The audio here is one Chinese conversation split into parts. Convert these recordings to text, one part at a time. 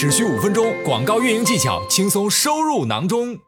只需五分钟，广告运营技巧轻松收入囊中。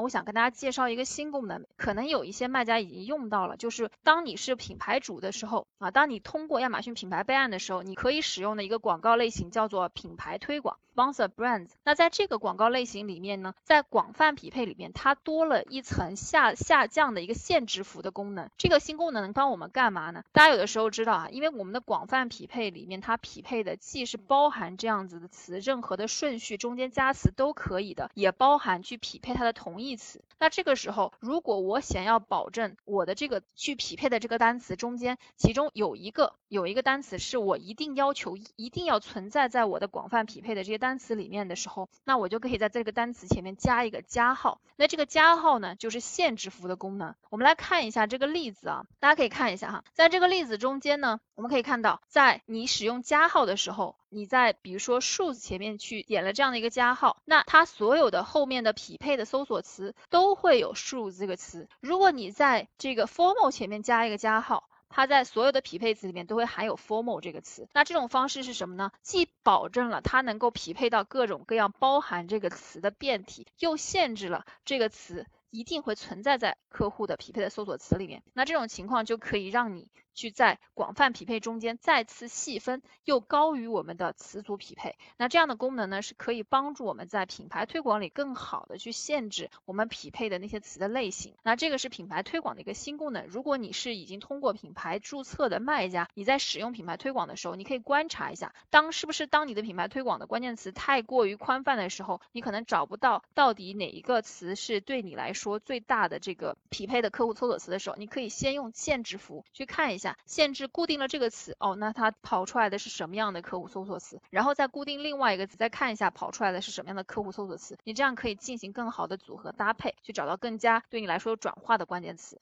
我想跟大家介绍一个新功能，可能有一些卖家已经用到了，就是当你是品牌主的时候啊，当你通过亚马逊品牌备案的时候，你可以使用的一个广告类型叫做品牌推广 （sponsor brands）。那在这个广告类型里面呢，在广泛匹配里面，它多了一层下下降的一个限制符的功能。这个新功能能帮我们干嘛呢？大家有的时候知道啊，因为我们的广泛匹配里面，它匹配的既是包含这样子的词，任何的顺序中间加词都可以的，也包含去匹配它的同。义词，那这个时候，如果我想要保证我的这个去匹配的这个单词中间，其中有一个有一个单词是我一定要求一定要存在在我的广泛匹配的这些单词里面的时候，那我就可以在这个单词前面加一个加号。那这个加号呢，就是限制符的功能。我们来看一下这个例子啊，大家可以看一下哈，在这个例子中间呢，我们可以看到，在你使用加号的时候。你在比如说数字前面去点了这样的一个加号，那它所有的后面的匹配的搜索词都会有数字这个词。如果你在这个 formal 前面加一个加号，它在所有的匹配词里面都会含有 formal 这个词。那这种方式是什么呢？既保证了它能够匹配到各种各样包含这个词的变体，又限制了这个词一定会存在在客户的匹配的搜索词里面。那这种情况就可以让你。去在广泛匹配中间再次细分，又高于我们的词组匹配。那这样的功能呢，是可以帮助我们在品牌推广里更好的去限制我们匹配的那些词的类型。那这个是品牌推广的一个新功能。如果你是已经通过品牌注册的卖家，你在使用品牌推广的时候，你可以观察一下，当是不是当你的品牌推广的关键词太过于宽泛的时候，你可能找不到到底哪一个词是对你来说说最大的这个匹配的客户搜索词的时候，你可以先用限制符去看一下。下限制固定了这个词哦，那它跑出来的是什么样的客户搜索词？然后再固定另外一个词，再看一下跑出来的是什么样的客户搜索词。你这样可以进行更好的组合搭配，去找到更加对你来说有转化的关键词。